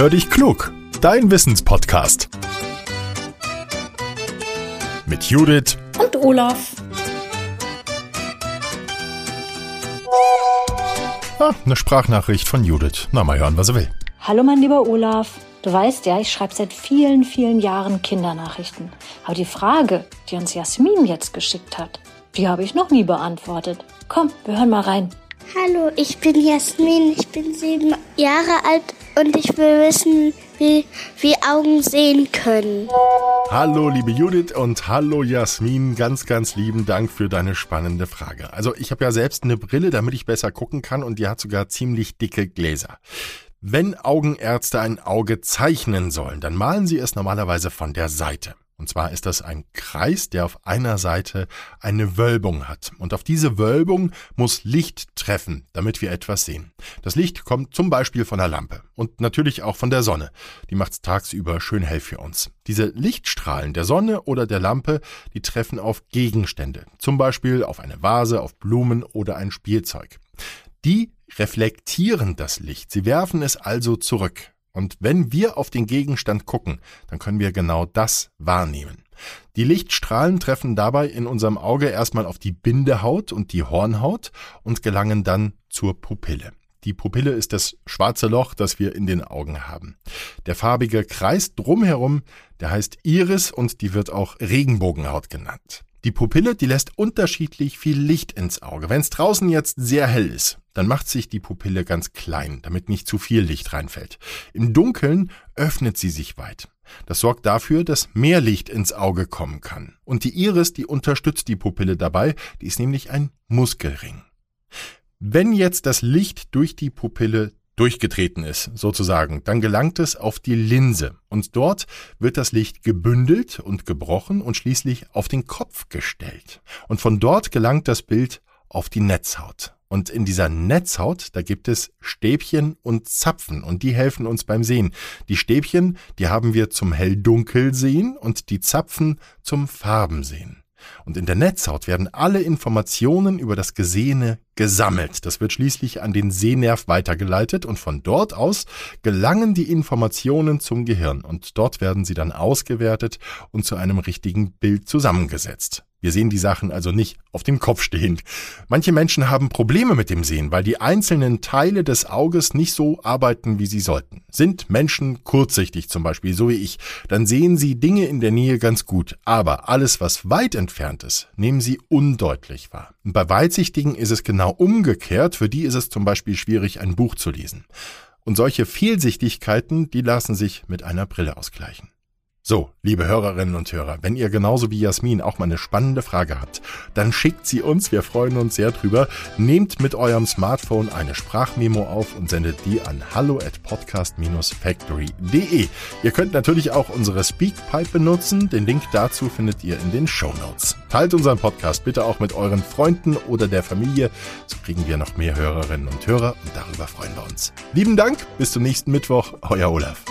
Hör dich klug, dein Wissenspodcast. Mit Judith und Olaf. Ah, eine Sprachnachricht von Judith. Na, mal hören, was er will. Hallo, mein lieber Olaf. Du weißt ja, ich schreibe seit vielen, vielen Jahren Kindernachrichten. Aber die Frage, die uns Jasmin jetzt geschickt hat, die habe ich noch nie beantwortet. Komm, wir hören mal rein. Hallo, ich bin Jasmin, ich bin sieben Jahre alt und ich will wissen, wie, wie Augen sehen können. Hallo, liebe Judith und hallo Jasmin. Ganz, ganz lieben Dank für deine spannende Frage. Also ich habe ja selbst eine Brille, damit ich besser gucken kann und die hat sogar ziemlich dicke Gläser. Wenn Augenärzte ein Auge zeichnen sollen, dann malen sie es normalerweise von der Seite. Und zwar ist das ein Kreis, der auf einer Seite eine Wölbung hat. Und auf diese Wölbung muss Licht treffen, damit wir etwas sehen. Das Licht kommt zum Beispiel von der Lampe und natürlich auch von der Sonne. Die macht es tagsüber schön hell für uns. Diese Lichtstrahlen der Sonne oder der Lampe, die treffen auf Gegenstände. Zum Beispiel auf eine Vase, auf Blumen oder ein Spielzeug. Die reflektieren das Licht. Sie werfen es also zurück. Und wenn wir auf den Gegenstand gucken, dann können wir genau das wahrnehmen. Die Lichtstrahlen treffen dabei in unserem Auge erstmal auf die Bindehaut und die Hornhaut und gelangen dann zur Pupille. Die Pupille ist das schwarze Loch, das wir in den Augen haben. Der farbige Kreis drumherum, der heißt Iris und die wird auch Regenbogenhaut genannt. Die Pupille, die lässt unterschiedlich viel Licht ins Auge. Wenn es draußen jetzt sehr hell ist, dann macht sich die Pupille ganz klein, damit nicht zu viel Licht reinfällt. Im Dunkeln öffnet sie sich weit. Das sorgt dafür, dass mehr Licht ins Auge kommen kann. Und die Iris, die unterstützt die Pupille dabei, die ist nämlich ein Muskelring. Wenn jetzt das Licht durch die Pupille durchgetreten ist, sozusagen, dann gelangt es auf die Linse und dort wird das Licht gebündelt und gebrochen und schließlich auf den Kopf gestellt. Und von dort gelangt das Bild auf die Netzhaut. Und in dieser Netzhaut, da gibt es Stäbchen und Zapfen und die helfen uns beim Sehen. Die Stäbchen, die haben wir zum Hell-Dunkel sehen und die Zapfen zum Farbensehen. Und in der Netzhaut werden alle Informationen über das Gesehene gesammelt. Das wird schließlich an den Sehnerv weitergeleitet und von dort aus gelangen die Informationen zum Gehirn und dort werden sie dann ausgewertet und zu einem richtigen Bild zusammengesetzt. Wir sehen die Sachen also nicht auf dem Kopf stehend. Manche Menschen haben Probleme mit dem Sehen, weil die einzelnen Teile des Auges nicht so arbeiten, wie sie sollten. Sind Menschen kurzsichtig zum Beispiel, so wie ich, dann sehen sie Dinge in der Nähe ganz gut, aber alles, was weit entfernt ist, nehmen sie undeutlich wahr. Und bei Weitsichtigen ist es genau umgekehrt, für die ist es zum Beispiel schwierig, ein Buch zu lesen. Und solche Fehlsichtigkeiten, die lassen sich mit einer Brille ausgleichen. So, liebe Hörerinnen und Hörer, wenn ihr genauso wie Jasmin auch mal eine spannende Frage habt, dann schickt sie uns, wir freuen uns sehr drüber. Nehmt mit eurem Smartphone eine Sprachmemo auf und sendet die an hallo at podcast-factory.de. Ihr könnt natürlich auch unsere Speakpipe benutzen, den Link dazu findet ihr in den Show Notes. Teilt unseren Podcast bitte auch mit euren Freunden oder der Familie, so kriegen wir noch mehr Hörerinnen und Hörer und darüber freuen wir uns. Lieben Dank, bis zum nächsten Mittwoch, euer Olaf.